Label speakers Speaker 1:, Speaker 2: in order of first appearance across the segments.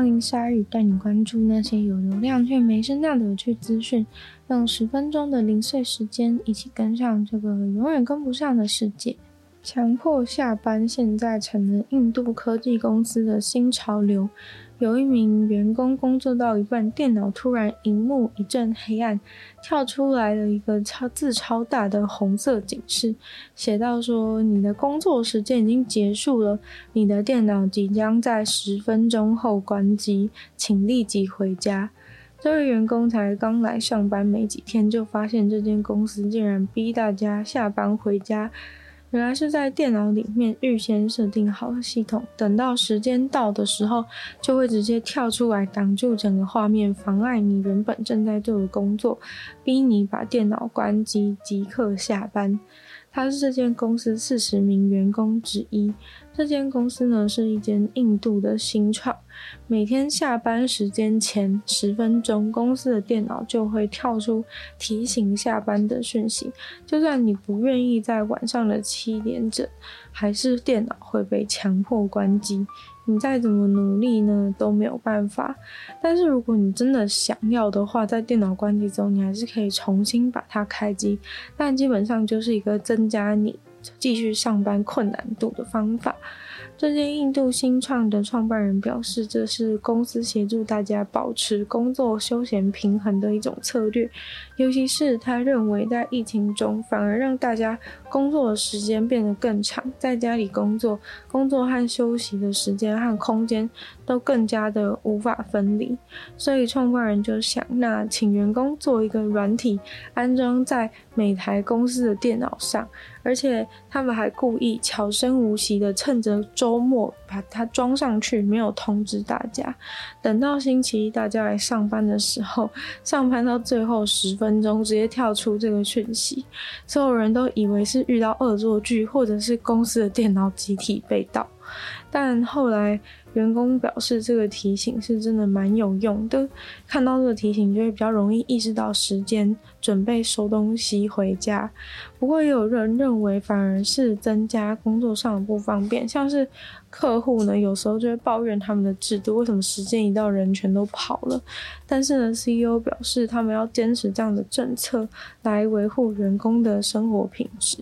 Speaker 1: 欢迎鲨鱼带你关注那些有流量却没声量的有趣资讯，用十分钟的零碎时间，一起跟上这个永远跟不上的世界。强迫下班现在成了印度科技公司的新潮流。有一名员工工作到一半，电脑突然荧幕一阵黑暗，跳出来了一个超字超大的红色警示，写到说：“你的工作时间已经结束了，你的电脑即将在十分钟后关机，请立即回家。”这位员工才刚来上班没几天，就发现这间公司竟然逼大家下班回家。原来是在电脑里面预先设定好的系统，等到时间到的时候，就会直接跳出来挡住整个画面，妨碍你原本正在做的工作，逼你把电脑关机，即刻下班。他是这间公司四十名员工之一。这间公司呢，是一间印度的新创，每天下班时间前十分钟，公司的电脑就会跳出提醒下班的讯息。就算你不愿意在晚上的七点整，还是电脑会被强迫关机。你再怎么努力呢，都没有办法。但是如果你真的想要的话，在电脑关机之后，你还是可以重新把它开机。但基本上就是一个增加你继续上班困难度的方法。这间印度新创的创办人表示，这是公司协助大家保持工作休闲平衡的一种策略。尤其是他认为，在疫情中反而让大家工作的时间变得更长，在家里工作，工作和休息的时间和空间都更加的无法分离。所以创办人就想，那请员工做一个软体，安装在每台公司的电脑上。而且他们还故意悄声无息的趁着周末把它装上去，没有通知大家。等到星期一大家来上班的时候，上班到最后十分钟直接跳出这个讯息，所有人都以为是遇到恶作剧，或者是公司的电脑集体被盗。但后来。员工表示，这个提醒是真的蛮有用的。看到这个提醒，就会比较容易意识到时间，准备收东西回家。不过，也有人认为，反而是增加工作上的不方便。像是客户呢，有时候就会抱怨他们的制度，为什么时间一到，人全都跑了？但是呢，CEO 表示，他们要坚持这样的政策，来维护员工的生活品质。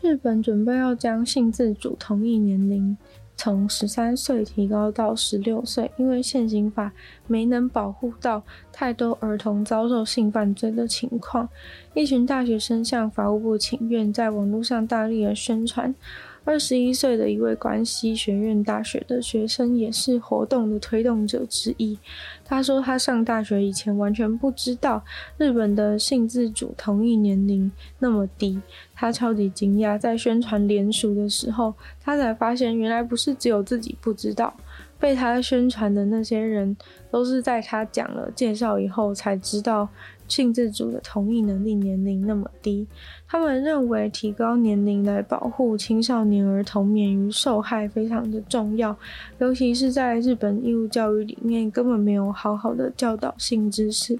Speaker 1: 日本准备要将性自主同意年龄。从十三岁提高到十六岁，因为现行法没能保护到太多儿童遭受性犯罪的情况。一群大学生向法务部请愿，在网络上大力的宣传。二十一岁的一位关西学院大学的学生也是活动的推动者之一。他说，他上大学以前完全不知道日本的性自主同意年龄那么低，他超级惊讶。在宣传联署的时候，他才发现原来不是只有自己不知道，被他宣传的那些人都是在他讲了介绍以后才知道。性自主的同意能力年龄那么低，他们认为提高年龄来保护青少年儿童免于受害非常的重要，尤其是在日本义务教育里面根本没有好好的教导性知识。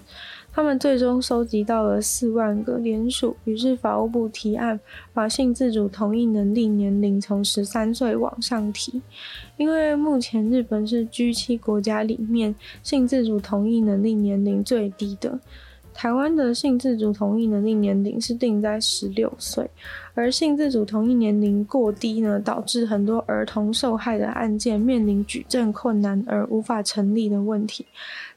Speaker 1: 他们最终收集到了四万个联署，于是法务部提案把性自主同意能力年龄从十三岁往上提，因为目前日本是 G7 国家里面性自主同意能力年龄最低的。台湾的性自主同意能力年龄是定在十六岁，而性自主同意年龄过低呢，导致很多儿童受害的案件面临举证困难而无法成立的问题。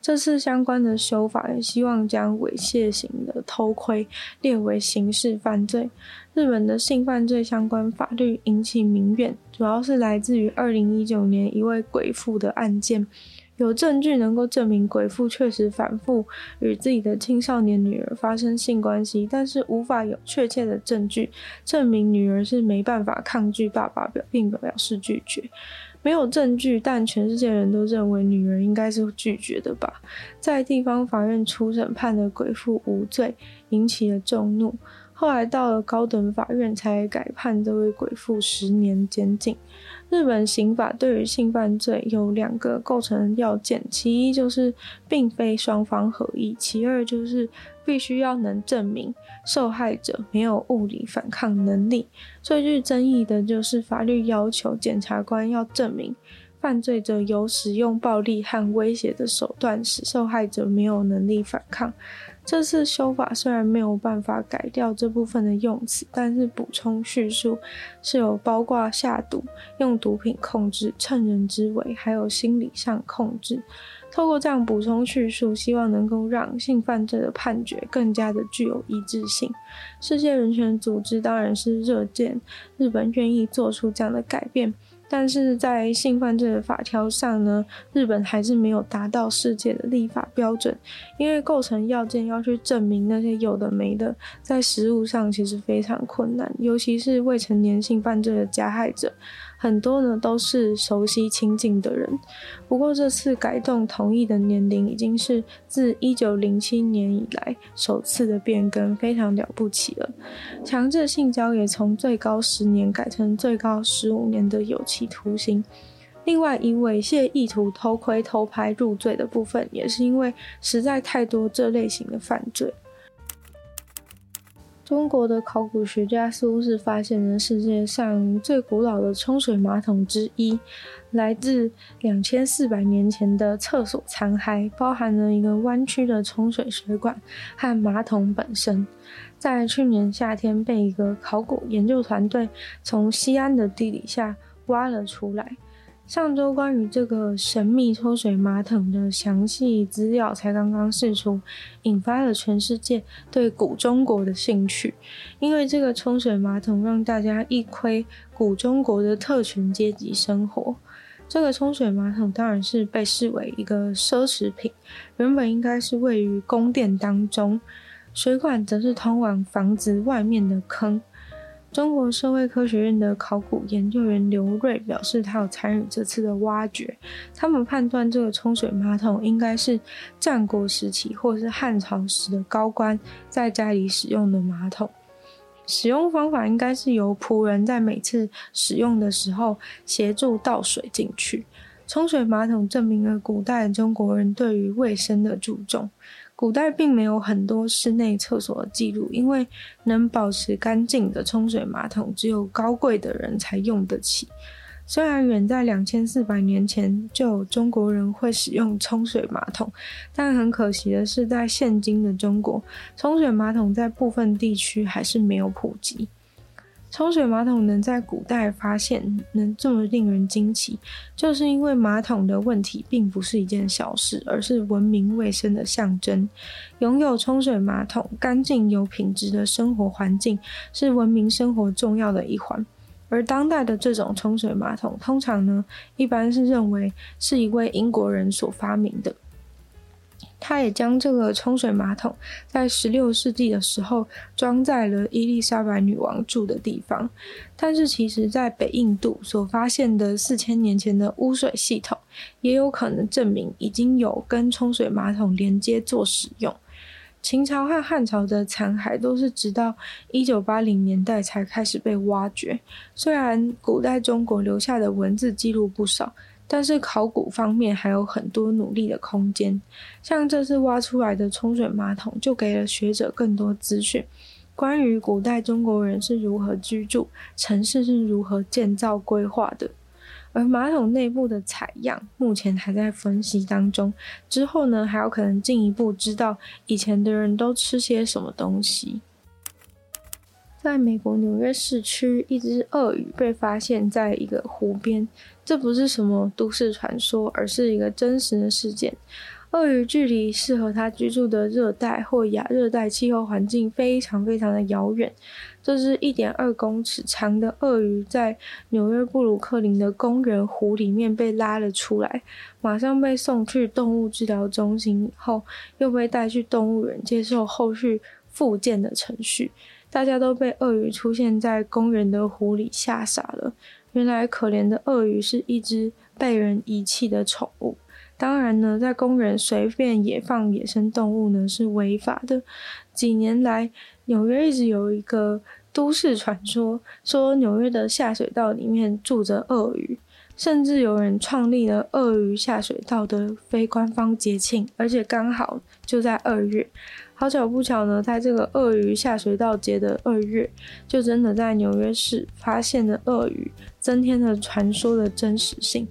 Speaker 1: 这次相关的修法也希望将猥亵型的偷窥列为刑事犯罪。日本的性犯罪相关法律引起民怨，主要是来自于二零一九年一位鬼父的案件。有证据能够证明鬼父确实反复与自己的青少年女儿发生性关系，但是无法有确切的证据证明女儿是没办法抗拒爸爸表，并表示拒绝。没有证据，但全世界人都认为女儿应该是拒绝的吧。在地方法院初审判的鬼父无罪，引起了众怒。后来到了高等法院，才改判这位鬼父十年监禁。日本刑法对于性犯罪有两个构成要件，其一就是并非双方合意，其二就是必须要能证明受害者没有物理反抗能力。最具争议的就是法律要求检察官要证明犯罪者有使用暴力和威胁的手段，使受害者没有能力反抗。这次修法虽然没有办法改掉这部分的用词，但是补充叙述是有包括下毒、用毒品控制、趁人之危，还有心理上控制。透过这样补充叙述，希望能够让性犯罪的判决更加的具有一致性。世界人权组织当然是热见日本愿意做出这样的改变。但是在性犯罪的法条上呢，日本还是没有达到世界的立法标准，因为构成要件要去证明那些有的没的，在实物上其实非常困难，尤其是未成年性犯罪的加害者。很多呢都是熟悉亲近的人，不过这次改动同意的年龄已经是自一九零七年以来首次的变更，非常了不起了。强制性交也从最高十年改成最高十五年的有期徒刑。另外，以猥亵意图偷窥偷拍入罪的部分，也是因为实在太多这类型的犯罪。中国的考古学家似乎是发现了世界上最古老的冲水马桶之一，来自两千四百年前的厕所残骸，包含了一个弯曲的冲水水管和马桶本身，在去年夏天被一个考古研究团队从西安的地底下挖了出来。上周关于这个神秘抽水马桶的详细资料才刚刚释出，引发了全世界对古中国的兴趣。因为这个冲水马桶让大家一窥古中国的特权阶级生活。这个冲水马桶当然是被视为一个奢侈品，原本应该是位于宫殿当中，水管则是通往房子外面的坑。中国社会科学院的考古研究员刘瑞表示，他有参与这次的挖掘。他们判断这个冲水马桶应该是战国时期或是汉朝时的高官在家里使用的马桶。使用方法应该是由仆人在每次使用的时候协助倒水进去。冲水马桶证明了古代中国人对于卫生的注重。古代并没有很多室内厕所的记录，因为能保持干净的冲水马桶只有高贵的人才用得起。虽然远在两千四百年前就有中国人会使用冲水马桶，但很可惜的是，在现今的中国，冲水马桶在部分地区还是没有普及。冲水马桶能在古代发现，能这么令人惊奇，就是因为马桶的问题并不是一件小事，而是文明卫生的象征。拥有冲水马桶、干净有品质的生活环境，是文明生活重要的一环。而当代的这种冲水马桶，通常呢，一般是认为是一位英国人所发明的。他也将这个冲水马桶在十六世纪的时候装在了伊丽莎白女王住的地方，但是其实，在北印度所发现的四千年前的污水系统，也有可能证明已经有跟冲水马桶连接做使用。秦朝和汉朝的残骸都是直到一九八零年代才开始被挖掘，虽然古代中国留下的文字记录不少。但是考古方面还有很多努力的空间，像这次挖出来的冲水马桶，就给了学者更多资讯，关于古代中国人是如何居住，城市是如何建造规划的。而马桶内部的采样目前还在分析当中，之后呢，还有可能进一步知道以前的人都吃些什么东西。在美国纽约市区，一只鳄鱼被发现在一个湖边。这不是什么都市传说，而是一个真实的事件。鳄鱼距离适合它居住的热带或亚热带气候环境非常非常的遥远。这只一点二公尺长的鳄鱼在纽约布鲁克林的公园湖里面被拉了出来，马上被送去动物治疗中心，以后又被带去动物园接受后续复健的程序。大家都被鳄鱼出现在公园的湖里吓傻了。原来可怜的鳄鱼是一只被人遗弃的宠物。当然呢，在公园随便野放野生动物呢是违法的。几年来，纽约一直有一个都市传说，说纽约的下水道里面住着鳄鱼，甚至有人创立了鳄鱼下水道的非官方节庆，而且刚好就在二月。好巧不巧呢，在这个鳄鱼下水道节的二月，就真的在纽约市发现了鳄鱼，增添了传说的真实性。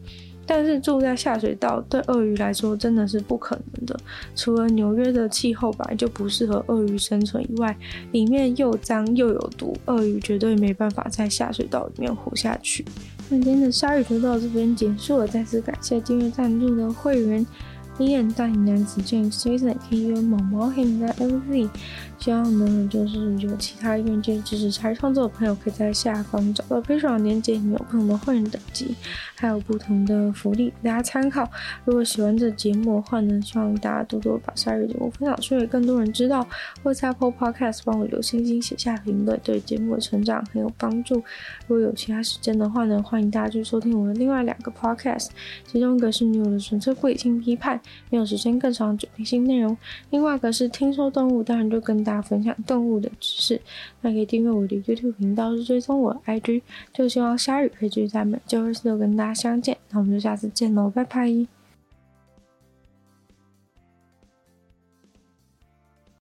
Speaker 1: 但是住在下水道对鳄鱼来说真的是不可能的。除了纽约的气候本来就不适合鳄鱼生存以外，里面又脏又有毒，鳄鱼绝对没办法在下水道里面活下去。那今天的鲨鱼就到这边结束了，再次感谢订阅赞助的会员。医院大龄男子 James Jason 可以约毛毛黑名单 MZ，希望呢就是有其他愿意支持鲨鱼创作的朋友，可以在下方找到 Patreon 链接，有不同的会员等级，还有不同的福利，大家参考。如果喜欢这节目的话呢，希望大家多多把鲨鱼节目分享出去，更多人知道。或在 Apple Podcast 帮我留星星，写下评论，对节目的成长很有帮助。如果有其他时间的话呢，欢迎大家去收听我的另外两个 Podcast，其中一个是女友的纯粹不理性批判。没有时间更长的主题性内容。另外一个是听说动物，当然就跟大家分享动物的知识。那可以订阅我的 YouTube 频道，是追踪我的 IG。就希望鲨鱼可以继续在每周二、四、六跟大家相见。那我们就下次见喽，拜拜。